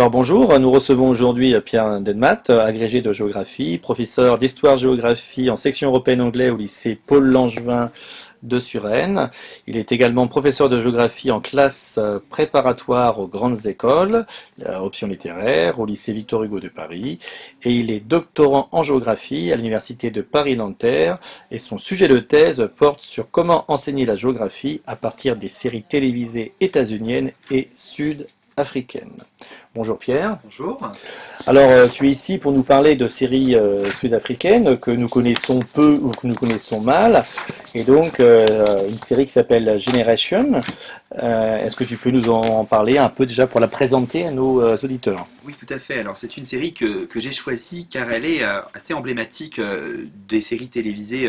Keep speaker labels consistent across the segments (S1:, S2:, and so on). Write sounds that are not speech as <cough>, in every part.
S1: Alors bonjour, nous recevons aujourd'hui Pierre Denmat, agrégé de géographie, professeur d'histoire-géographie en section européenne anglais au lycée Paul Langevin de Suresnes. Il est également professeur de géographie en classe préparatoire aux grandes écoles, option littéraire, au lycée Victor Hugo de Paris. Et il est doctorant en géographie à l'université de Paris-Nanterre. Et son sujet de thèse porte sur comment enseigner la géographie à partir des séries télévisées états-uniennes et sud-africaines. Bonjour Pierre.
S2: Bonjour.
S1: Alors euh, tu es ici pour nous parler de séries euh, sud-africaines que nous connaissons peu ou que nous connaissons mal. Et donc euh, une série qui s'appelle Generation. Est-ce que tu peux nous en parler un peu déjà pour la présenter à nos auditeurs?
S2: Oui tout à fait. Alors c'est une série que, que j'ai choisie car elle est assez emblématique des séries télévisées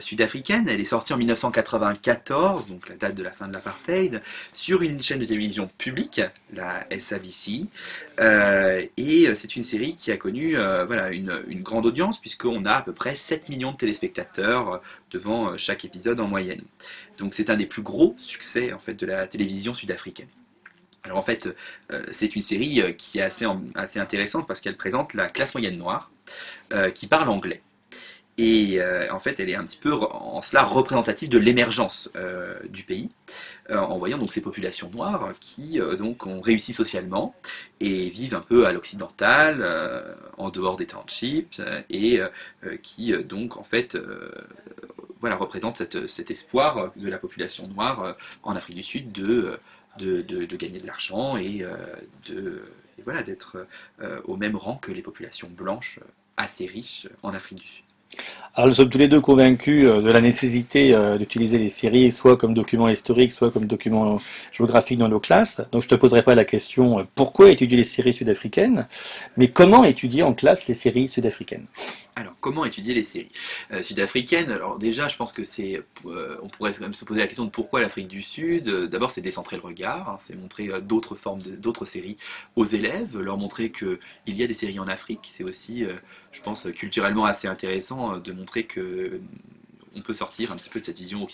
S2: sud-africaines. Elle est sortie en 1994, donc la date de la fin de l'apartheid, sur une chaîne de télévision publique, la SABC. Euh, et c'est une série qui a connu euh, une, grande audience, puisqu'on a à peu près 7 millions de téléspectateurs euh, devant chaque épisode en moyenne. Donc c'est un des plus gros succès en fait, de la télévision sud-africaine. Alors en fait, c'est une série qui est assez intéressante parce qu'elle présente la classe moyenne noire qui parle anglais. Et en fait, elle est un petit peu en cela représentative de l'émergence du pays. Euh, en voyant donc ces populations noires qui euh, donc ont réussi socialement et vivent un peu à l'occidental, euh, en dehors des townships, et qui donc en fait voilà, représentent cet espoir de la population noire en Afrique du Sud de, de, gagner de l'argent et de voilà, d'être au même rang que les populations blanches assez riches en Afrique du Sud.
S1: Alors nous sommes tous les deux convaincus euh, de la nécessité euh, d'utiliser les séries soit comme document historique, soit comme document géographique dans nos classes. Donc je ne te poserai pas la question euh, pourquoi étudier les séries sud-africaines, mais comment étudier en classe les séries sud-africaines?
S2: Alors, comment étudier les séries? Sud-africaines Alors déjà, je pense que c'est, on pourrait même se poser la question de pourquoi l'Afrique du Sud. D'abord, c'est décentrer le regard, hein, c'est montrer d'autres formes, d'autres séries aux élèves, leur montrer qu'il y a des séries en Afrique. C'est aussi, je pense, culturellement assez intéressant de montrer que on peut sortir un petit peu de cette vision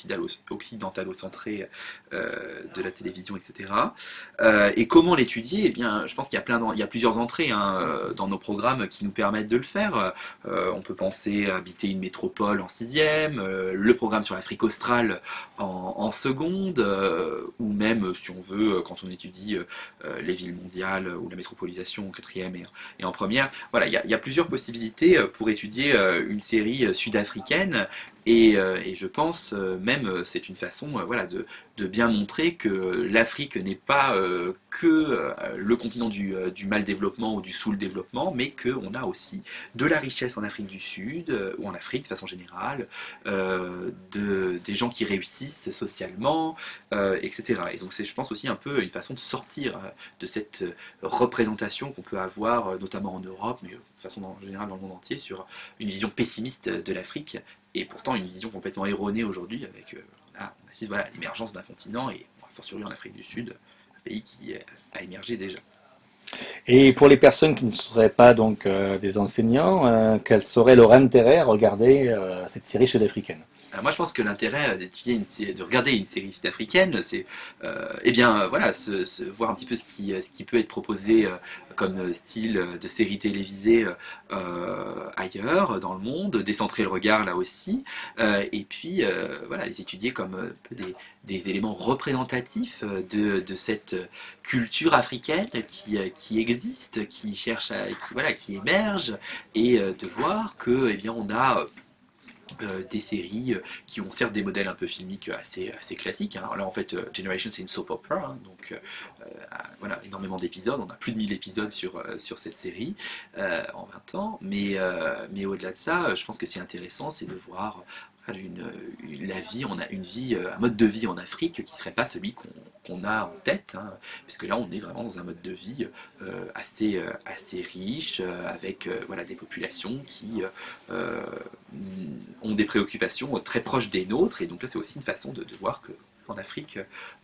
S2: occidentalo-centrée euh, de la télévision, etc. Euh, et comment l'étudier? Eh bien, je pense qu'il y a plusieurs entrées hein, euh, dans nos programmes qui nous permettent de le faire. on peut penser à habiter une métropole en sixième, le programme sur l'Afrique australe en, seconde, ou même, si on veut, quand on étudie les villes mondiales ou la métropolisation en quatrième et, en première. Voilà, il y, a, plusieurs possibilités pour étudier une série sud-africaine euh, et, je pense euh, même, euh, c'est une façon voilà, de, bien montrer que l'Afrique n'est pas que le continent du, mal développement ou du sous-développement, mais qu'on a aussi de la richesse en Afrique du Sud, ou en Afrique de façon générale, de, des gens qui réussissent socialement, etc. Et donc c'est, je pense, aussi un peu une façon de sortir de cette représentation qu'on peut avoir, notamment en Europe, mais de façon en général dans le monde entier, sur une vision pessimiste de l'Afrique et pourtant une vision complètement erronée aujourd'hui avec euh, voilà, l'émergence d'un continent et fortiori en Afrique du Sud, un pays qui a émergé déjà.
S1: Et pour les personnes qui ne seraient pas donc euh, des enseignants, euh, quel serait leur intérêt à regarder cette série sud-africaine
S2: moi, je pense que l'intérêt d'étudier de regarder une série sud-africaine, c'est, eh bien, voilà, se, voir un petit peu ce qui, peut être proposé comme style de série télévisée euh, ailleurs dans le monde, décentrer le regard là aussi, euh, et puis euh, voilà, les étudier comme des, des, éléments représentatifs de, de, cette culture africaine qui, qui existe, qui cherche à, voilà, qui émerge, et de voir que eh bien, on a euh, des séries euh, qui ont certes des modèles un peu filmiques assez, classiques. hein. Là, en fait, euh, Generation, c'est une soap opera, hein, donc euh, euh, voilà, énormément d'épisodes. On a plus de 1000 épisodes sur, euh, sur cette série euh, en 20 ans. Mais, euh, mais au-delà de ça, euh, je pense que c'est intéressant, c'est de voir une- la vie, on a une vie, euh, un mode de vie en Afrique qui serait pas celui qu'on a en tête, hein, parce que là, on est vraiment dans un mode de vie euh, assez, euh, assez riche, euh, avec euh, voilà, des populations qui euh, ont des préoccupations très proches des nôtres, et donc là c'est aussi une façon de voir que en Afrique,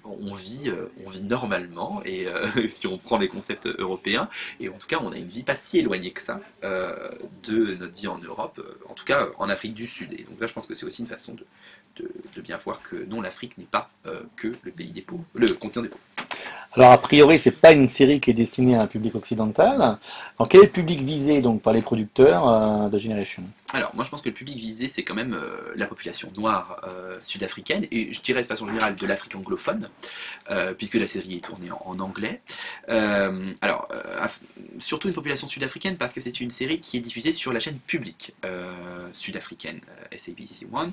S2: on vit, euh, on vit normalement, et euh, <laughs> si on prend les concepts européens, et en tout cas on a une vie pas si éloignée que ça euh, de notre vie en Europe, euh, en tout cas en Afrique du Sud. Et donc là je pense que c'est aussi une façon de, bien voir que non, l'Afrique n'est pas euh, que le pays des pauvres, le continent des pauvres.
S1: Alors a priori, c'est pas une série qui est destinée à un public occidental. Alors quel est le public visé donc par les producteurs euh, de Generation?
S2: Alors, moi je pense que le public visé, c'est quand même euh, la population noire euh, sud-africaine, et je dirais de façon générale de l'Afrique anglophone, euh, puisque la série est tournée en, anglais. Alors, surtout une population sud-africaine, parce que c'est une série qui est diffusée sur la chaîne publique sud-africaine, SABC One.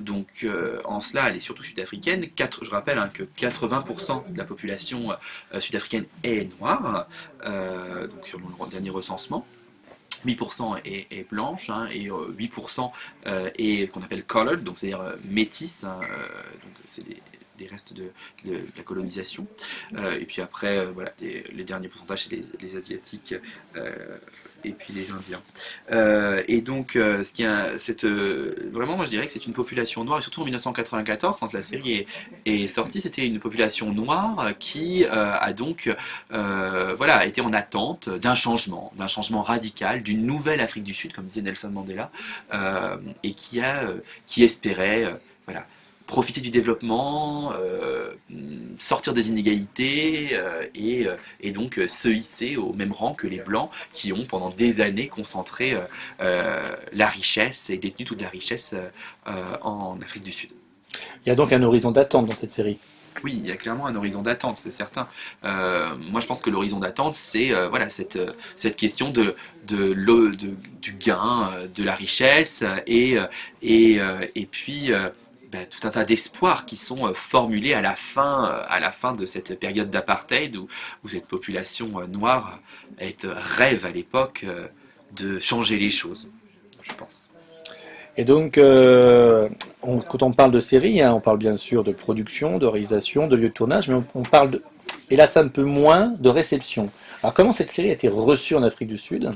S2: Donc, en cela, elle est surtout sud-africaine. Je rappelle hein, que 80% de la population sud-africaine est noire, donc sur le dernier recensement. 8% est, est blanche hein, et euh, 8% euh, est ce qu'on appelle colored, donc c'est-à-dire euh, métis, hein, euh, donc c'est des, des restes de, la colonisation. Euh, et puis après, euh, voilà, les derniers pourcentages, c'est les, asiatiques euh, et puis les indiens. Et donc, ce qui a, cette, vraiment, moi je dirais que c'est une population noire, et surtout en 1994, quand la série est, sortie, c'était une population noire qui a donc voilà, été en attente d'un changement, d'un changement radical, d'une nouvelle Afrique du Sud, comme disait Nelson Mandela, et qui a, qui espérait, voilà, profiter du développement, euh, sortir des inégalités euh, et, euh, et donc se hisser au même rang que les blancs qui ont pendant des années concentré euh, la richesse et détenu toute la richesse en Afrique du Sud.
S1: Il y a donc un horizon d'attente dans cette série.
S2: Oui, il y a clairement un horizon d'attente, c'est certain. Euh, moi, je pense que l'horizon d'attente, c'est euh, voilà cette cette question de de, de- du gain, de la richesse et et et puis bah, tout un tas d'espoirs qui sont euh, formulés à la fin euh, à la fin de cette période d'apartheid où cette population euh, noire est, rêve à l'époque de changer les choses, je pense.
S1: Et donc, on- quand on parle de série, hein, on parle bien sûr de production, de réalisation, de lieu de tournage, mais on, parle, hélas un peu moins, de réception. Alors, comment cette série a été reçue en Afrique du Sud?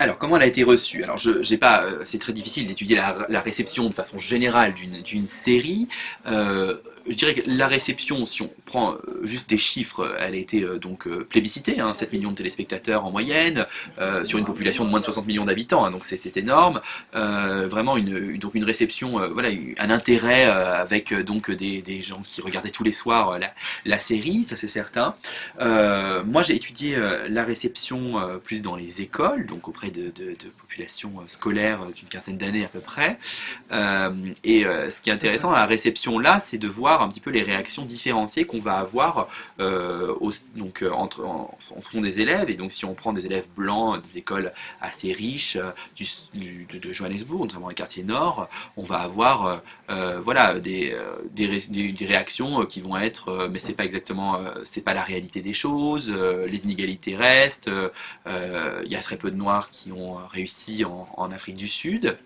S2: Alors, comment elle a été reçue? Alors, je, j'ai pas, euh, c'est très difficile d'étudier la, la réception de façon générale d'une, série. Euh, je dirais que la réception, si on prend euh, juste des chiffres, elle a été euh, donc euh, plébiscitée, hein, 7 millions de téléspectateurs en moyenne, euh, sur une population de moins de 60 millions d'habitants, hein, donc c'est, énorme. Euh, vraiment une, donc une réception, euh, voilà, un intérêt euh, avec euh, donc des, gens qui regardaient tous les soirs euh, la, série, ça c'est certain. Euh, moi, j'ai étudié euh, la réception euh, plus dans les écoles, donc auprès de, de- de populations euh, scolaires euh, d'une quinzaine d'années à peu près. Euh, et euh, ce qui est intéressant à la réception là, c'est de voir un petit peu les réactions différenciées qu'on va avoir euh, au- donc, euh, entre, en, en fonction des élèves. Et donc, si on prend des élèves blancs des écoles assez riches euh, de, Johannesburg, notamment les quartiers nord, on va avoir voilà des, des, ré- des- des réactions qui vont être mais c'est pas exactement c'est pas la réalité des choses les inégalités restent il y a très peu de noirs qui ont réussi en, en Afrique du Sud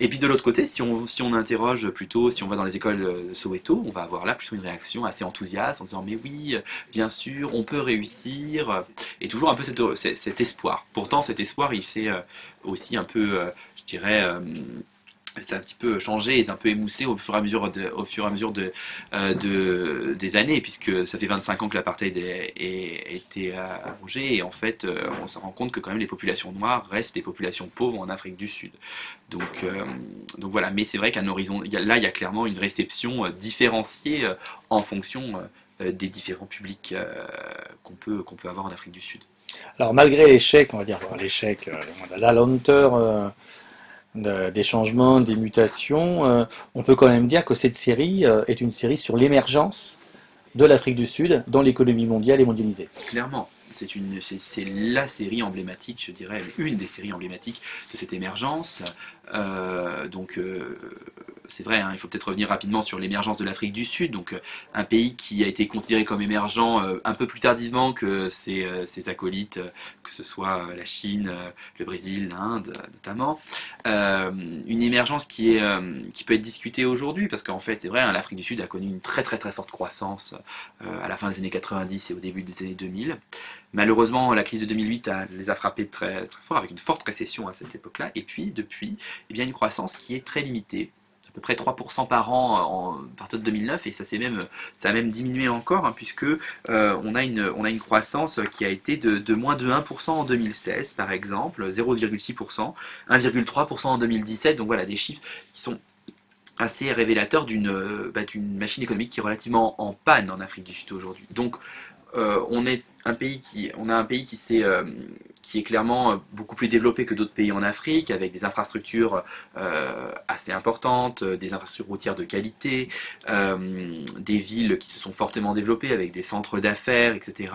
S2: et puis de l'autre côté si on si on interroge plutôt si on va dans les écoles de Soweto on va avoir là plutôt une réaction assez enthousiaste en disant mais oui euh, bien sûr on peut réussir. Et toujours un peu cet, cet- cet espoir. Pourtant cet espoir il s'est euh, aussi un peu euh, je dirais euh, c'est un petit peu changé, c'est un peu émoussé au fur et à mesure, au fur et à mesure de, euh, de- des années, puisque ça fait 25 ans que l'apartheid est- est- a été arrangé, et en fait, euh, on se rend compte que quand même les populations noires restent les populations pauvres en Afrique du Sud. Donc, euh, donc voilà, mais c'est vrai qu'un horizon, y a- là, il y a clairement une réception différenciée en fonction des différents publics qu'on peut, qu'on peut avoir en Afrique du Sud.
S1: Alors, malgré l'échec, on va dire, l'échec, la lenteur de- des changements, des mutations, euh, on peut quand même dire que cette série euh, est une série sur l'émergence de l'Afrique du Sud dans l'économie mondiale et mondialisée.
S2: Clairement. c'est la série emblématique, je dirais, une des séries emblématiques de cette émergence. Euh, donc c'est vrai, hein, il faut peut-être revenir rapidement sur l'émergence de l'Afrique du Sud, donc euh, un pays qui a été considéré comme émergent euh, un peu plus tardivement que ses, euh, acolytes, que ce soit la Chine, le Brésil, l'Inde notamment. Une émergence qui, est, qui peut être discutée aujourd'hui, parce qu'en fait, c'est vrai, hein, l'Afrique du Sud a connu une très très très forte croissance à la fin des années 90 et au début des années 2000. Malheureusement, la crise de 2008 a- les a frappés très, très fort, avec une forte récession à cette époque-là. Et puis, depuis, eh bien, une croissance qui est très limitée, près 3% par an en, à partir de 2009, et ça, s'est même, ça a même diminué encore, hein, puisque euh, on, a une, on a une croissance qui a été de, de moins de 1% en 2016, par exemple, 0,6%, 1,3% en 2017. Donc voilà, des chiffres qui sont assez révélateurs d'une euh, bah, d'une machine économique qui est relativement en panne en Afrique du Sud aujourd'hui. Donc euh, on est un pays qui, on a un pays qui, s'est, euh, qui est clairement euh, beaucoup plus développé que d'autres pays en Afrique, avec des infrastructures euh, assez importantes, des infrastructures routières de qualité, des villes qui se sont fortement développées avec des centres d'affaires, etc.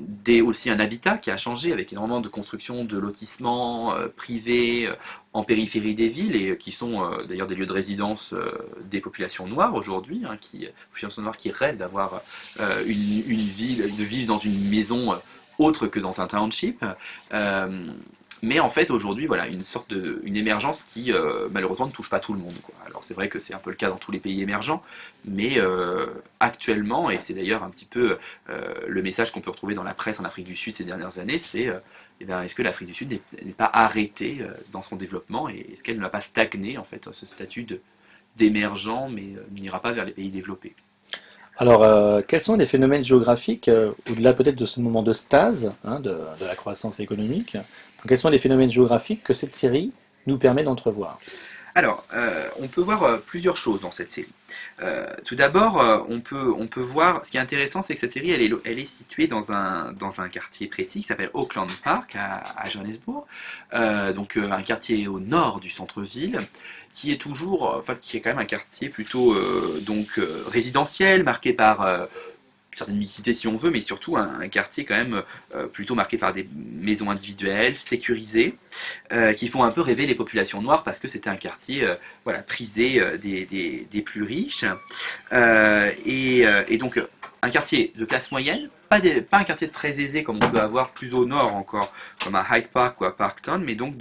S2: Des, aussi un habitat qui a changé avec énormément de construction de lotissements privés en périphérie des villes et qui sont euh, d'ailleurs des lieux de résidence euh, des populations noires aujourd'hui, hein, qui populations noires qui rêvent d'avoir euh, une, une ville, de vivre dans une maison euh, autre que dans un township. Euh, mais en fait, aujourd'hui, voilà, une sorte de, émergence qui, euh, malheureusement, ne touche pas tout le monde. Alors, c'est vrai que c'est un peu le cas dans tous les pays émergents, mais euh, actuellement, et c'est d'ailleurs un petit peu euh, le message qu'on peut retrouver dans la presse en Afrique du Sud ces dernières années, c'est euh, eh bien, est-ce que l'Afrique du Sud n'est pas arrêtée euh, dans son développement et est-ce qu'elle ne va pas stagner, en fait, ce statut d'émergent, mais euh, n'ira pas vers les pays développés?
S1: Alors, euh, quels sont les phénomènes géographiques, au-delà peut-être de ce moment de stase, hein, de la croissance économique, quels sont les phénomènes géographiques que cette série nous permet d'entrevoir?
S2: Alors, euh, on peut voir euh, plusieurs choses dans cette série. Euh, tout d'abord, on peut, voir, ce qui est intéressant, c'est que cette série, elle est, située dans un, quartier précis qui s'appelle Auckland Park à, Johannesburg, donc un quartier au nord du centre-ville, qui est toujours, enfin, qui est quand même un quartier plutôt résidentiel, marqué par certaine mixité si on veut, mais surtout un, quartier quand même euh, plutôt marqué par des maisons individuelles, sécurisées, euh, qui font un peu rêver les populations noires parce que c'était un quartier euh, voilà, prisé des, plus riches. Et, donc un quartier de classe moyenne, pas, un quartier très aisé comme on peut avoir plus au nord encore, comme à Hyde Park ou à Parktown, mais donc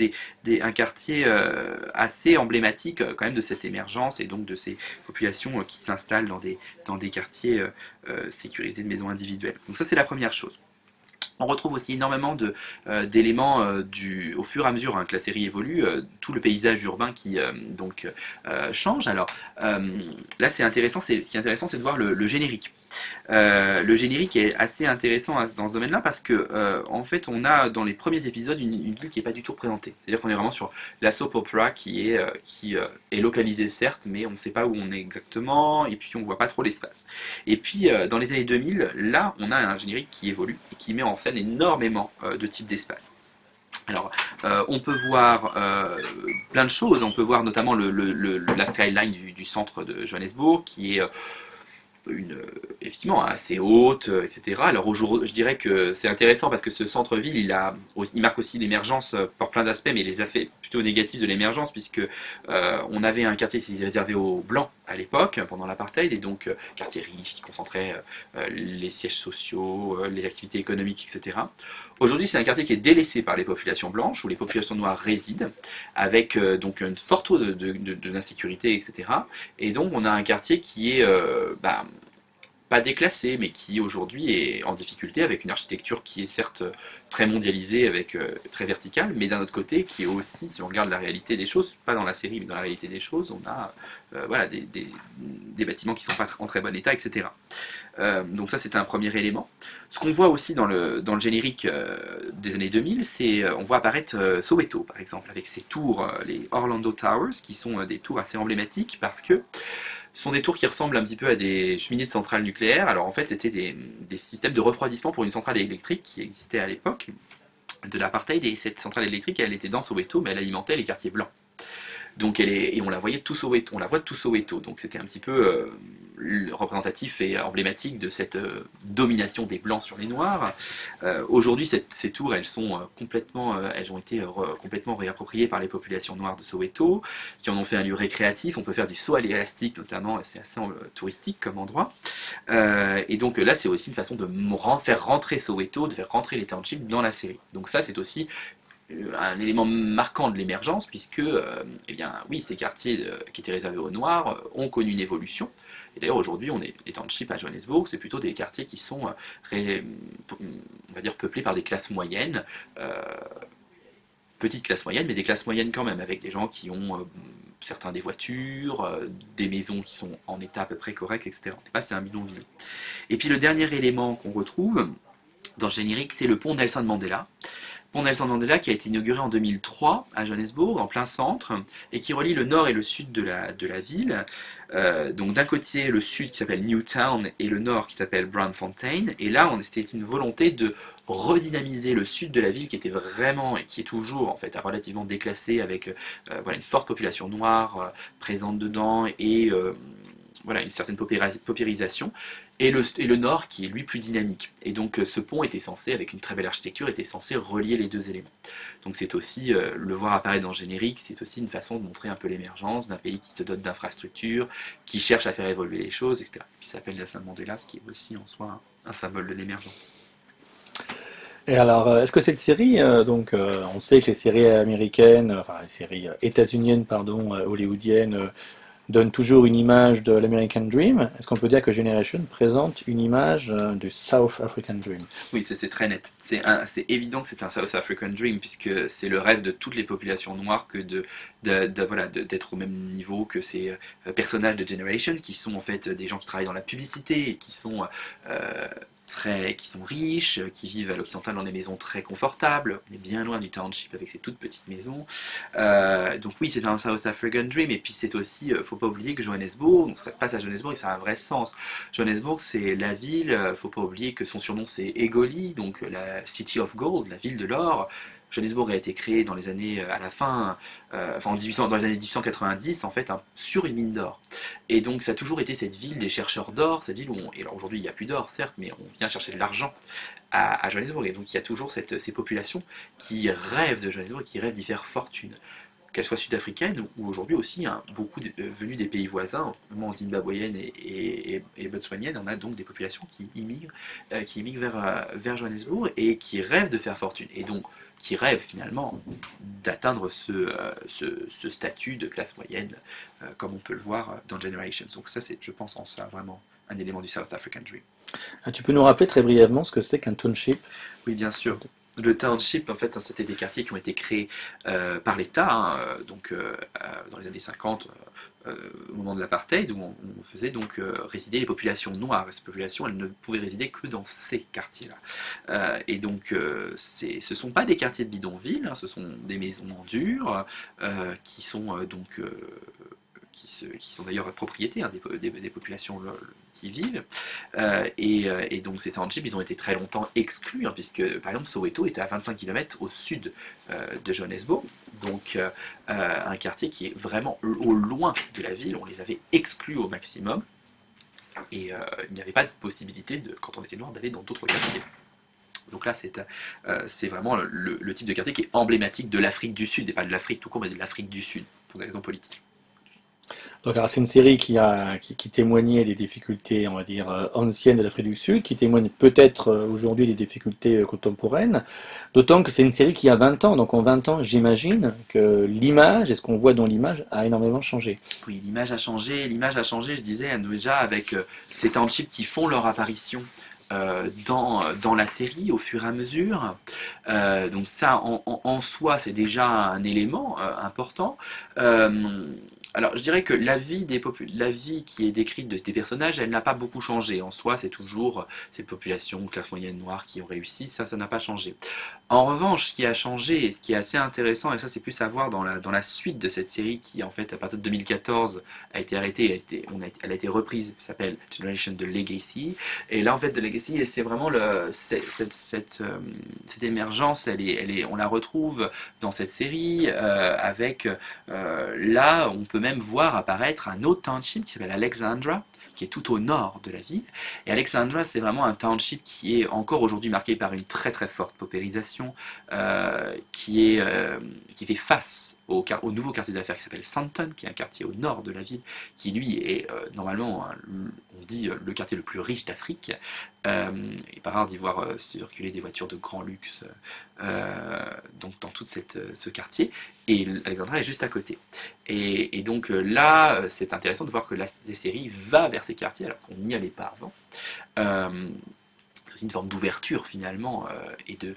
S2: un quartier euh, assez emblématique euh, quand même de cette émergence et donc de ces populations euh, qui s'installent dans des, quartiers sécurisés de maisons individuelles. Donc ça c'est la première chose. On retrouve aussi énormément d'éléments au fur et à mesure hein, que la série évolue, tout le paysage urbain qui donc change. Alors là, c'est intéressant. Ce qui est intéressant, c'est de voir le générique. Euh, le générique est assez intéressant dans ce domaine-là parce que euh, en fait, on a dans les premiers épisodes une, une ville qui est pas du tout représentée. C'est-à-dire qu'on est vraiment sur la soap opera qui est euh, localisée certes, mais on ne sait pas où on est exactement et puis on voit pas trop l'espace. Et puis dans les années 2000, là, on a un générique qui évolue et qui met en scène énormément de types d'espace. Alors, on peut voir plein de choses. On peut voir notamment le, la skyline du, centre de Johannesburg, qui est une, euh, effectivement assez haute, euh, etc. Alors je dirais que c'est intéressant parce que ce centre-ville, il, marque aussi l'émergence euh, par plein d'aspects, mais les effets plutôt négatifs de l'émergence, puisque on avait un quartier qui réservé aux blancs à l'époque, pendant l'apartheid, et donc quartier riche qui concentrait les sièges sociaux, les activités économiques, etc. Aujourd'hui, c'est un quartier qui est délaissé par les populations blanches, où les populations noires résident, avec donc une forte taux de, etc. Et donc, on a un quartier qui est bah, pas déclassé, mais qui aujourd'hui est en difficulté avec une architecture qui est certes très mondialisée, avec euh, très verticale, mais d'un autre côté qui est aussi, si on regarde la réalité des choses, pas dans la série, mais dans la réalité des choses, on a euh, voilà, des, bâtiments qui sont pas en très bon état, etc. Euh, donc ça, c'est un premier élément. Ce qu'on voit aussi dans le, générique des années 2000, c'est on voit apparaître Soweto, par exemple, avec ses tours, les Orlando Towers, qui sont des tours assez emblématiques parce que ce sont des tours qui ressemblent un petit peu à des cheminées de centrales nucléaires. Alors en fait, c'était des, systèmes de refroidissement pour une centrale électrique qui existait à l'époque de l'apartheid. Et cette centrale électrique, elle était dans Soweto, mais elle alimentait les quartiers blancs. Donc elle est, et on la voyait tout Soweto, on la voit tout Soweto. Donc c'était un petit peu représentatif et emblématique de cette domination des blancs sur les noirs. Aujourd'hui, ces tours, elles sont complètement, elles ont été complètement réappropriées par les populations noires de Soweto, qui en ont fait un lieu récréatif. On peut faire du saut à l'élastique, notamment, c'est assez touristique comme endroit. et donc là, c'est aussi une façon de faire rentrer Soweto, de faire rentrer les townships dans la série. Donc ça, c'est aussi euh, un élément marquant de l'émergence, puisque, euh, eh bien, oui, ces quartiers euh, qui étaient réservés aux Noirs ont connu une évolution. Et d'ailleurs, aujourd'hui, on est les townships à Johannesburg, c'est plutôt des quartiers qui sont, on va dire, peuplés par des classes moyennes, petites classes moyennes, mais des classes moyennes quand même, avec des gens qui ont certains des voitures, des maisons qui sont en état à peu près correct, etc. Là, c'est un bidonville. Et puis le dernier élément qu'on retrouve dans le générique, c'est le pont Nelson Mandela pont Nelson Mandela qui a été inauguré en 2003 à Johannesburg, en plein centre, et qui relie le nord et le sud de la, ville. Euh, donc d'un côté le sud qui s'appelle Newtown et le nord qui s'appelle Brownfontein. Et là, on c'était une volonté de redynamiser le sud de la ville qui était vraiment et qui est toujours en fait relativement déclassé avec euh, une forte population noire euh, présente dedans et voilà, une certaine paupérisation et le, nord qui est lui plus dynamique. Et donc euh, ce pont était censé, avec une très belle architecture, était censé relier les deux éléments. Donc c'est aussi, euh, le voir apparaître dans le générique, c'est aussi une façon de montrer un peu l'émergence d'un pays qui se dote d'infrastructures, qui cherche à faire évoluer les choses, etc. Qui s'appelle Nelson Mandela, ce qui est aussi en soi un, symbole de l'émergence.
S1: Et alors, euh, est-ce que cette série, donc, on sait que les séries américaines, enfin les séries états-uniennes, pardon, hollywoodiennes, donne toujours une image de l'American Dream. Est-ce qu'on peut dire que Generation présente une image euh, du South African Dream?
S2: Oui, c'est très net. C'est évident que c'est un South African Dream, puisque c'est le rêve de toutes les populations noires que de, voilà, d'être au même niveau que ces euh, personnages de Generation, qui sont en fait des gens qui travaillent dans la publicité et qui sont euh, qui sont riches, qui vivent à l'occidental dans des maisons très confortables. On est bien loin du township avec ses toutes petites maisons. Euh, donc oui, c'est un South African Dream. Et puis c'est aussi, euh, faut pas oublier que Johannesburg, donc ça se passe à Johannesburg et ça a un vrai sens. Johannesburg, c'est la ville, euh, faut pas oublier que son surnom c'est Egoli, donc la City of Gold, la ville de l'or. Johannesburg a été créé dans les années à la fin, enfin en 1800, dans les années 1890 en fait, sur une mine d'or. Et donc ça a toujours été cette ville des chercheurs d'or, cette ville où, et alors aujourd'hui il n'y a plus d'or certes, mais on vient chercher de l'argent à, Johannesburg. Et donc il y a toujours ces populations qui rêvent de Johannesburg, qui rêvent d'y faire fortune qu'elles soient sud-africaines ou aujourd'hui aussi hein, beaucoup de, euh, venus des pays voisins, notamment zimbabwéennes et, et, et, botswaniennes, on a donc des populations qui immigrent, euh, vers, euh, vers Johannesburg et qui rêvent de faire fortune. Et donc qui rêvent finalement d'atteindre ce, ce, statut de classe moyenne, comme on peut le voir dans Generations. Donc ça, c'est, je pense, en ça vraiment un élément du South African Dream.
S1: Ah, tu peux nous rappeler très brièvement ce que c'est qu'un township?
S2: Oui, bien sûr. Le township, en fait, c'était des quartiers qui ont été créés euh, par l'État, hein, euh, donc euh, dans les années 50, au moment de l'apartheid, où on, faisait donc résider les populations noires. ces populations, elles ne pouvaient résider que dans ces quartiers-là. et donc, ce ne sont pas des quartiers de bidonville, hein, ce sont des maisons en dur, qui sont donc qui, sont d'ailleurs propriétés des, populations vivent. Euh, euh, et, donc ces townships, ils ont été très longtemps exclus, hein, puisque par exemple Soweto était à 25 km au sud euh, de Johannesburg, donc un quartier qui est vraiment au loin de la ville, on les avait exclus au maximum, et il n'y avait pas de possibilité, de, quand on était noir, d'aller dans d'autres quartiers. Donc là, c'est vraiment le, type de quartier qui est emblématique de l'Afrique du Sud, et pas de l'Afrique tout court, mais de l'Afrique du Sud, pour des raisons politiques.
S1: Donc, c'est une série qui, témoignait des difficultés, on va dire, euh, anciennes de l'Afrique du Sud, qui témoigne peut-être euh, aujourd'hui des difficultés euh, contemporaines, d'autant que c'est une série qui a 20 ans. Donc, en 20 ans, j'imagine que l'image et ce qu'on voit dans l'image a énormément changé.
S2: Oui, l'image a changé. L'image a changé, je disais, déjà, avec ces townships qui font leur apparition. dans, la série au fur et à mesure. donc ça, en, soi, c'est déjà un élément important. Alors, je dirais que la vie, des la vie qui est décrite de ces personnages, elle n'a pas beaucoup changé. En soi, c'est toujours ces populations, classe moyenne noire qui ont réussi, ça, ça n'a pas changé. En revanche, ce qui a changé, et ce qui est assez intéressant, et ça c'est plus à voir dans la, dans la suite de cette série qui, en fait, à partir de 2014, a été arrêtée, a été, on a, elle a été reprise, s'appelle Generation de Legacy. Et là, en fait, The Legacy, c'est vraiment le, cette, cette, euh, cette émergence, elle est, elle est, on la retrouve dans cette série euh, avec euh, là, on peut même voir apparaître un autre township qui s'appelle Alexandra, qui est tout au nord de la ville. Et Alexandra, c'est vraiment un township qui est encore aujourd'hui marqué par une très très forte paupérisation, euh, qui, est, euh, qui fait face au, nouveau quartier d'affaires qui s'appelle Santon, qui est un quartier au nord de la ville, qui lui est euh, normalement, on dit, euh, le quartier le plus riche d'Afrique. Euh, et pas rare d'y voir circuler des voitures de grand luxe donc dans tout ce quartier. Et Alexandra est juste à côté. Et, et donc là, c'est intéressant de voir que la série va vers ces quartiers alors qu'on n'y allait pas avant. C'est une forme d'ouverture finalement et de,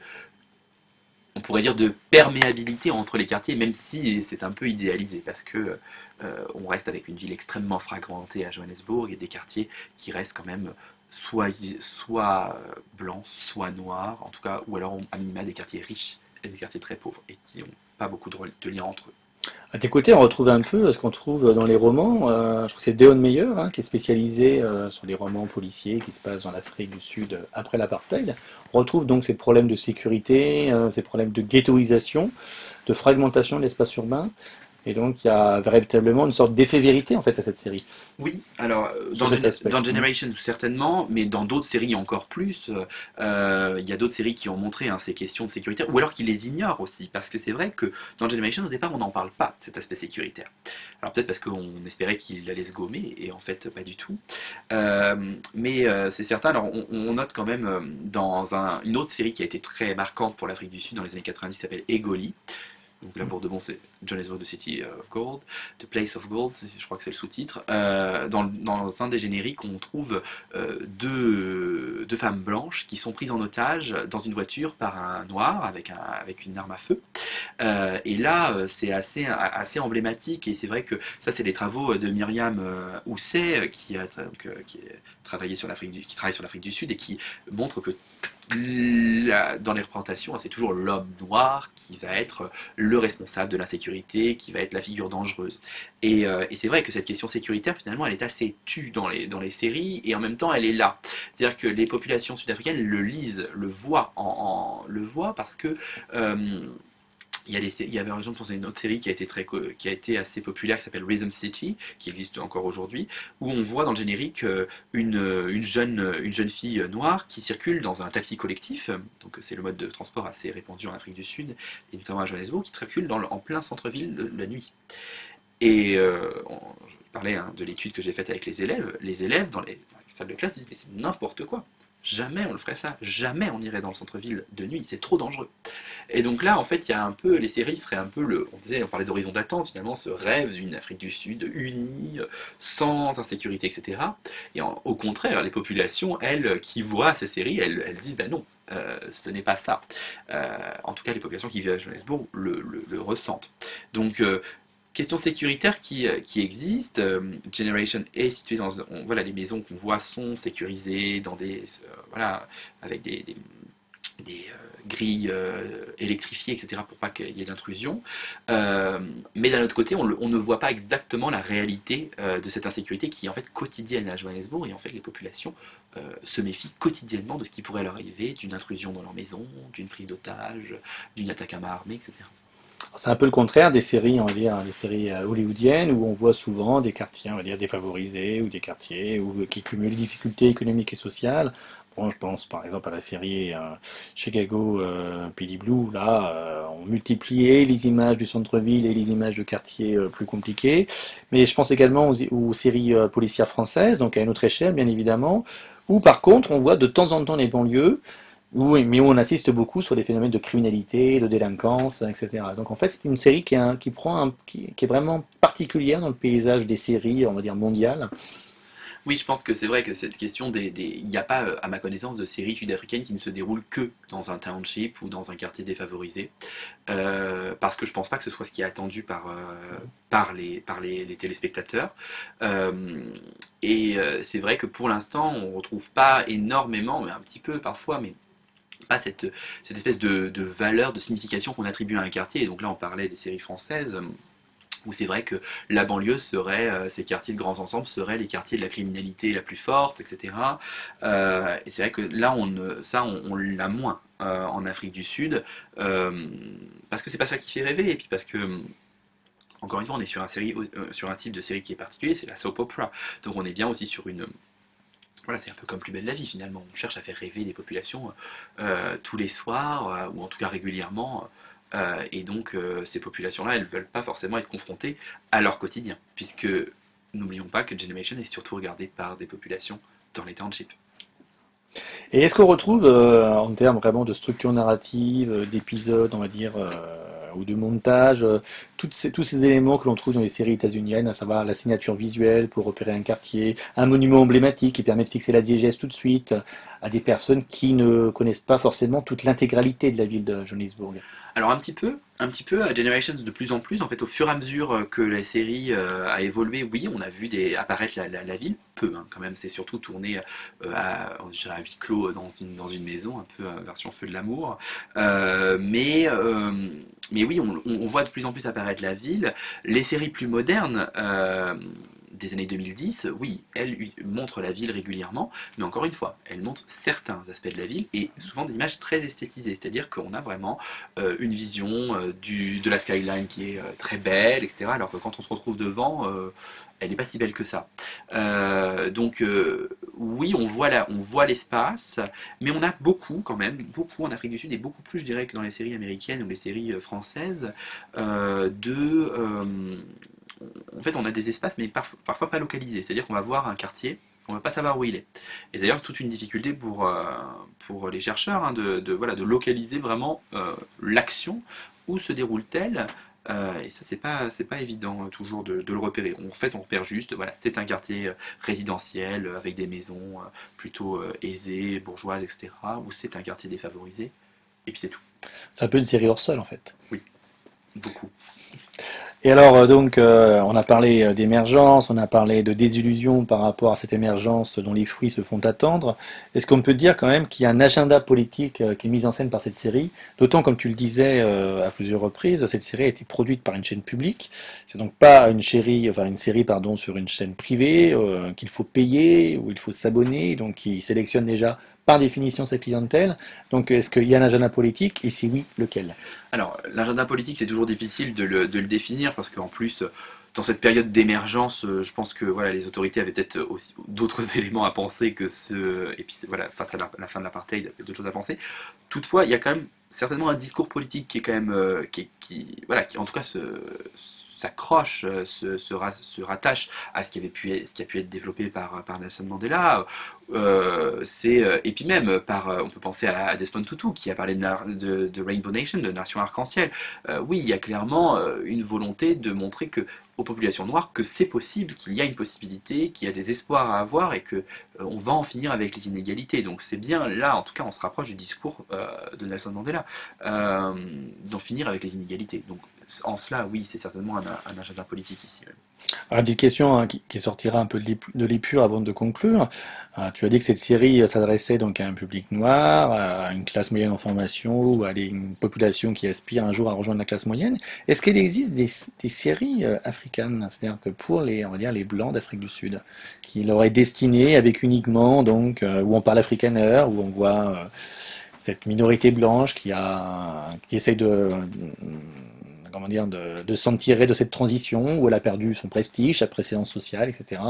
S2: on pourrait dire de perméabilité entre les quartiers, même si c'est un peu idéalisé parce que euh, on reste avec une ville extrêmement fragmentée à Johannesburg et des quartiers qui restent quand même soit, euh, blancs, soit noirs, en tout cas, ou alors à minima des quartiers riches et des quartiers très pauvres et qui n'ont pas beaucoup de liens entre eux.
S1: À tes côtés, on retrouve un peu ce qu'on trouve dans les romans. euh, je trouve que c'est Deon Meyer hein, qui est spécialisé euh, sur les romans policiers qui se passent dans l'Afrique du Sud euh, après l'apartheid. On retrouve donc ces problèmes de sécurité, ces problèmes de ghettoisation, de fragmentation de l'espace urbain. Et donc il y a véritablement une sorte d'effet vérité en fait à cette série.
S2: Oui, alors euh, dans, Gen- Generation certainement, mais dans d'autres séries encore plus. euh, Il y a d'autres séries qui ont montré hein, ces questions de sécurité, ou alors qui les ignorent aussi, parce que c'est vrai que dans Generation au départ on n'en parle pas de cet aspect sécuritaire. Alors peut-être parce qu'on espérait qu'il allait se gommer, et en fait pas du tout. Euh, mais euh, c'est certain, alors on, on note quand même dans un- une autre série qui a été très marquante pour l'Afrique du Sud dans les années 90 qui s'appelle Egoli. Donc là pour de bon c'est Johannesburg, the City of Gold, The Place of Gold, je crois que c'est le sous-titre. Euh, dans, un des génériques, on trouve euh, deux, femmes blanches qui sont prises en otage dans une voiture par un noir avec, un, avec une arme à feu. Euh, et là, c'est assez, emblématique et c'est vrai que ça, c'est les travaux de Myriam Housset qui travaille sur l'Afrique du Sud et qui montre que dans les représentations, hein, c'est toujours l'homme noir qui va être le responsable de l'insécurité, qui va être la figure dangereuse. Et, euh, et c'est vrai que cette question sécuritaire, finalement, elle est assez tue dans les, dans les séries, et en même temps, elle est là. C'est-à-dire que les populations sud-africaines le lisent, le voient, en, en- le voient parce que euh, il y, avait par exemple une autre série qui a été, très, qui a été assez populaire qui s'appelle Rhythm City, qui existe encore aujourd'hui, où on voit dans le générique euh, une, euh, une, jeune, une jeune fille noire qui circule dans un taxi collectif, donc c'est le mode de transport assez répandu en Afrique du Sud, et notamment à Johannesburg, qui circule en plein centre-ville la nuit. Et euh, je parlais hein, de l'étude que j'ai faite avec les élèves, les élèves dans les salles de classe disent mais c'est n'importe quoi. Jamais on le ferait ça, jamais on irait dans le centre-ville de nuit, c'est trop dangereux. Et donc là, en fait, il y a un peu, les séries seraient un peu le, on disait, on parlait d'horizon d'attente, finalement, ce rêve d'une Afrique du Sud unie, sans insécurité, etc. Et au contraire, les populations, elles, qui voient ces séries, elles, elles disent, ben non, euh, ce n'est pas ça. Euh, en tout cas, les populations qui vivent à Johannesburg le ressentent. Donc, euh, question sécuritaire qui, euh, qui existe. euh, Generation est située dans, voilà, les maisons qu'on voit sont sécurisées dans des, euh, voilà, avec des, grilles électrifiées, etc., pour pas qu'il y ait d'intrusion. Mais d'un autre côté, on, ne voit pas exactement la réalité de cette insécurité qui est en fait quotidienne à Johannesburg, et en fait les populations se méfient quotidiennement de ce qui pourrait leur arriver, d'une intrusion dans leur maison, d'une prise d'otage, d'une attaque à main armée, etc.
S1: C'est un peu le contraire des séries, on va dire, des séries euh, hollywoodiennes où on voit souvent des quartiers, on va dire, défavorisés ou des quartiers où, qui cumulent des difficultés économiques et sociales. Bon, je pense par exemple à la série euh, Chicago euh, PD Blue. Là, euh, on multipliait les images du centre-ville et les images de quartiers euh, plus compliqués. Mais je pense également aux, aux séries euh, policières françaises, donc à une autre échelle, bien évidemment, où par contre on voit de temps en temps les banlieues oui, mais on assiste beaucoup sur des phénomènes de criminalité, de délinquance, etc. Donc en fait, c'est une série qui, est vraiment particulière dans le paysage des séries, on va dire mondiales.
S2: Oui, je pense que c'est vrai que cette question des... Il n'y a pas, euh, à ma connaissance, de séries sud-africaines qui ne se déroulent que dans un township ou dans un quartier défavorisé. Euh, parce que je pense pas que ce soit ce qui est attendu par, euh, les, par les, téléspectateurs. Et c'est vrai que pour l'instant, on retrouve pas énormément, mais un petit peu parfois, mais cette, espèce de, valeur, de signification qu'on attribue à un quartier. Et donc là, on parlait des séries françaises. euh, où c'est vrai que la banlieue serait, euh, ces quartiers de grands ensembles seraient les quartiers de la criminalité la plus forte, etc. Euh, et c'est vrai que là, on, ça, on, l'a moins en Afrique du Sud, parce que c'est pas ça qui fait rêver, et puis parce que, encore une fois, on est sur un, série, sur un type de série qui est particulier, c'est la soap opera. Donc on est bien aussi sur une... Voilà, c'est un peu comme Plus belle la vie finalement. On cherche à faire rêver les populations euh, tous les soirs, euh, ou en tout cas régulièrement. Euh, et donc ces populations-là, elles ne veulent pas forcément être confrontées à leur quotidien, puisque n'oublions pas que Generation est surtout regardé par des populations dans les townships.
S1: Et est-ce qu'on retrouve, en termes vraiment de structure narrative, d'épisodes, on va dire, ou de montage, euh, tous ces éléments que l'on trouve dans les séries états-uniennes, à savoir la signature visuelle pour repérer un quartier, un monument emblématique qui permet de fixer la diégèse tout de suite à des personnes qui ne connaissent pas forcément toute l'intégralité de la ville de Johannesburg.
S2: Alors un petit peu, un petit peu à Generations de plus en plus, en fait au fur et à mesure euh, que la série euh, a évolué, oui, on a vu apparaître la, ville, peu hein, quand même, c'est surtout tourné euh, à, à huis clos dans une, maison, un peu euh, version feu de l'amour. Euh, mais, euh, mais oui, on, voit de plus en plus apparaître la ville. Les séries plus modernes euh, des années 2010, oui, elles ui- montrent la ville régulièrement, mais encore une fois, elles montrent certains aspects de la ville et souvent des images très esthétisées, c'est-à-dire qu'on a vraiment euh, une vision euh, de la skyline qui est euh, très belle, etc. Alors que quand on se retrouve devant, elle n'est pas si belle que ça. Donc oui, on voit on voit l'espace, mais on a beaucoup quand même, beaucoup en Afrique du Sud et beaucoup plus, je dirais, que dans les séries américaines ou les séries françaises, de en fait, on a des espaces, mais parf- parfois pas localisés. C'est-à-dire qu'on va voir un quartier, on va pas savoir où il est. Et d'ailleurs, toute une difficulté pour, euh, pour les chercheurs hein, de, de, voilà, de localiser vraiment euh, l'action, où se déroule-t-elle. Euh, et ça, c'est pas, c'est pas évident toujours de, de le repérer. En fait, on repère juste, voilà, c'est un quartier résidentiel avec des maisons plutôt aisées, bourgeoises, etc. Ou c'est un quartier défavorisé. Et puis c'est tout.
S1: C'est un peu une série hors sol en fait.
S2: Beaucoup.
S1: Et alors, euh, donc, euh, on a parlé euh, d'émergence, on a parlé de désillusion par rapport à cette émergence dont les fruits se font attendre. Est-ce qu'on peut dire quand même qu'il y a un agenda politique euh, qui est mis en scène par cette série? D'autant, comme tu le disais euh, à plusieurs reprises, cette série a été produite par une chaîne publique. C'est donc pas une série, enfin une série, pardon, sur une chaîne privée euh, qu'il faut payer, où il faut s'abonner, donc qui sélectionne déjà par définition sa clientèle. Donc, est-ce qu'il y a un agenda politique? Et si oui, lequel?
S2: Alors, l'agenda politique, c'est toujours difficile de le, définir parce qu'en plus, dans cette période d'émergence, euh, je pense que voilà, les autorités avaient peut-être aussi d'autres <laughs> éléments à penser que ce. Et puis voilà, face à la, fin de l'apartheid, il y avait d'autres choses à penser. Toutefois, il y a quand même certainement un discours politique qui est quand même. euh, qui- voilà, qui en tout cas se s'accroche, euh, se, se, ra- se rattache à ce qui, avait pu, a pu être développé par, Nelson Mandela. Euh, euh, et puis même, par, on peut penser à, Desmond Tutu qui a parlé de, Rainbow Nation, de Nation Arc-en-Ciel. Oui, il y a clairement une volonté de montrer que aux populations noires que c'est possible, qu'il y a une possibilité, qu'il y a des espoirs à avoir et que euh, on va en finir avec les inégalités. Donc c'est bien là, en tout cas, on se rapproche du discours de Nelson Mandela, d'en finir avec les inégalités. Donc en cela, oui, c'est certainement un, agenda politique ici.
S1: Alors, une petite question hein, qui, sortira un peu de l'ép- de l'épure avant de conclure. Euh, tu as dit que cette série euh, s'adressait donc à un public noir, à une classe moyenne en formation ou à une population qui aspire un jour à rejoindre la classe moyenne. Est-ce qu'il existe des, séries euh, africaines, c'est-à-dire que pour les, on va les blancs d'Afrique du Sud, qui leur est destinée avec uniquement donc euh, où on parle afrikaner, où on voit euh, cette minorité blanche qui a qui essaye de comment dire, de, s'en tirer de cette transition où elle a perdu son prestige, sa précédence sociale, etc.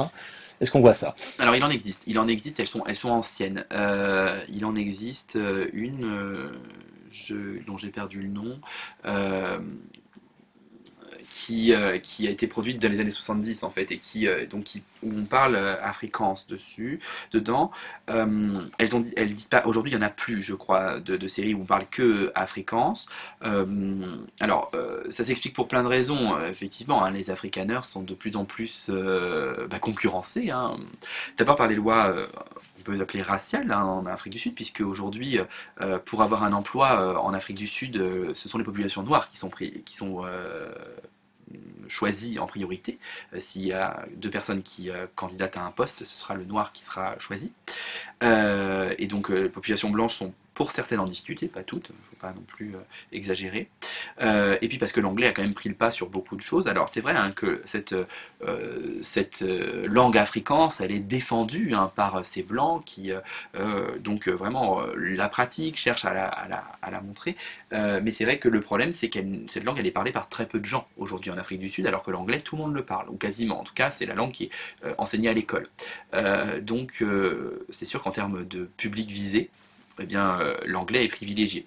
S1: Est-ce qu'on voit ça?
S2: Alors il en existe, il en existe, elles sont, anciennes. Euh, il en existe euh, une euh, dont j'ai perdu le nom, qui, euh, qui a été produite dans les années 70 en fait et qui euh, donc qui, où on parle euh, afrikaans dessus dedans Euh, elles ont elles pas aujourd'hui il y en a plus je crois de, de séries où on parle que afrikaans alors ça s'explique pour plein de raisons effectivement hein, les afrikaners sont de plus en plus bah, concurrencés hein. d'abord par les lois on peut appeler raciales hein, en Afrique du Sud, puisque aujourd'hui, pour avoir un emploi en Afrique du Sud, ce sont les populations noires qui sont, pris- qui sont choisies en priorité. Euh, S'il y a deux personnes qui euh, candidatent à un poste, ce sera le noir qui sera choisi. Euh, et donc, les populations blanches sont pour certaines en difficulté, pas toutes, il ne faut pas non plus euh, exagérer. Euh, et puis parce que l'anglais a quand même pris le pas sur beaucoup de choses. Alors c'est vrai hein, que cette, euh, cette langue afrikaans, elle est défendue hein, par ces blancs qui donc vraiment la pratiquent, cherchent à la, à la, à la montrer. Mais c'est vrai que le problème, c'est que cette langue, elle est parlée par très peu de gens aujourd'hui en Afrique du Sud, alors que l'anglais, tout le monde le parle, ou quasiment. En tout cas, c'est la langue qui est enseignée à l'école. Donc c'est sûr qu'en termes de public visé, eh bien euh, l'anglais est privilégié.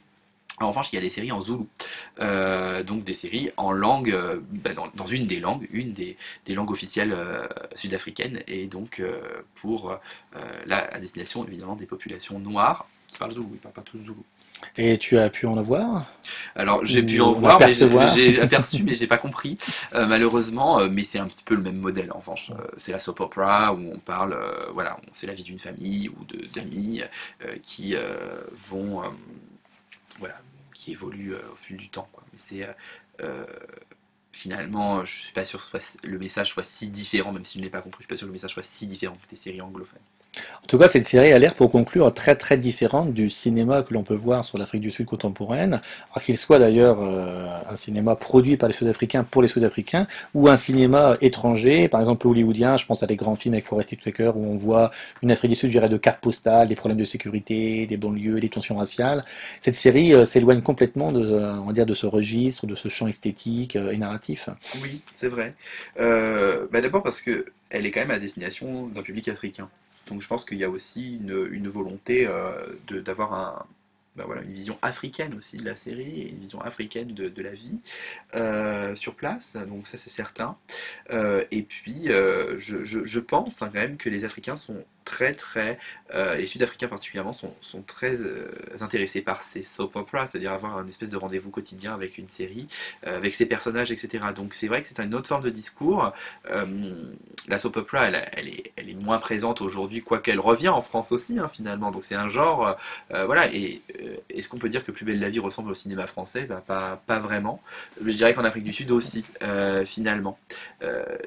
S2: En revanche, il y a des séries en zoulou, Euh, donc des séries en langue, euh, bah, dans, une des langues, une des, langues officielles sud-africaines, et donc pour la, destination évidemment des populations noires qui parlent zoulou, ils parlent pas tous zoulou.
S1: Et tu as pu en avoir
S2: Alors j'ai pu en voir, j'ai <laughs> aperçu, mais j'ai pas compris euh, malheureusement. euh, mais c'est un petit peu le même modèle en revanche. Euh, c'est la soap opera où on parle, voilà, c'est la vie d'une famille ou d'amis qui vont, voilà, qui évoluent au fil du temps. Quoi. Mais c'est finalement, je suis pas sûr que le message soit si différent, même si je ne l'ai pas compris, je suis pas sûr que le message soit si différent des séries anglophones.
S1: En tout cas, cette série a l'air, pour conclure, très très différente du cinéma que l'on peut voir sur l'Afrique du Sud contemporaine, qu'il soit d'ailleurs euh, un cinéma produit par les Sud-Africains pour les Sud-Africains, ou un cinéma étranger, par exemple hollywoodien, je pense à des grands films avec Forest Whitaker, où on voit une Afrique du Sud gérée de cartes postales, des problèmes de sécurité, des banlieues, des tensions raciales. Cette série euh, s'éloigne complètement de, euh, on va dire, de ce registre, de ce champ esthétique et narratif.
S2: Oui, c'est vrai. Bah d'abord parce que elle est quand même à destination d'un public africain. Donc je pense qu'il y a aussi une, volonté euh, d'avoir voilà, une vision africaine aussi de la série, une vision africaine de, la vie euh, sur place, donc ça c'est certain. Euh, et puis je pense hein, quand même que les Africains sont très très, euh, les Sud-Africains particulièrement, sont, sont très euh, intéressés par ces soap operas, c'est-à-dire avoir un espèce de rendez-vous quotidien avec une série, euh, avec ses personnages, etc. Donc c'est vrai que c'est une autre forme de discours. La soap opera, elle, est, elle est moins présente aujourd'hui, quoiqu'elle revient en France aussi, hein, finalement. Donc c'est un genre, voilà. Et est-ce qu'on peut dire que Plus belle la vie ressemble au cinéma français? Bah, pas, pas vraiment. Je dirais qu'en Afrique du Sud aussi, finalement.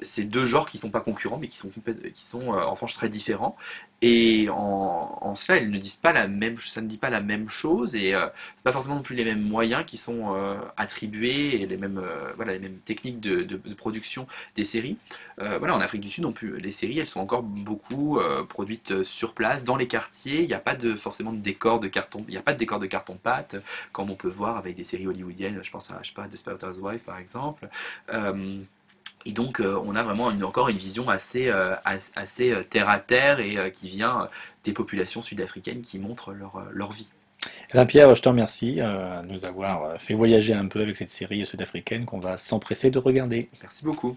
S2: C'est deux genres qui sont pas concurrents, mais qui sont, qui sont en revanche très différents. Et en, cela, ils ne disent pas la même, ça ne dit pas la même chose, et euh, c'est pas forcément non plus les mêmes moyens qui sont euh, attribués et les mêmes, euh, voilà, les mêmes techniques de, production des séries. Euh, voilà, en Afrique du Sud, non plus, les séries, elles sont encore beaucoup produites sur place, dans les quartiers. Il n'y a pas de forcément de décor de carton, il n'y a pas de décor de carton pâte comme on peut voir avec des séries hollywoodiennes. Je pense à, je sais pas, Desperate Housewives par exemple. Et donc, euh, on a vraiment une- encore une vision assez, euh, assez euh, terre à terre et euh, qui vient des populations sud-africaines qui montrent leur, leur vie.
S1: Alain Pierre, je te remercie de nous avoir fait voyager un peu avec cette série sud-africaine qu'on va s'empresser de regarder.
S2: Merci beaucoup.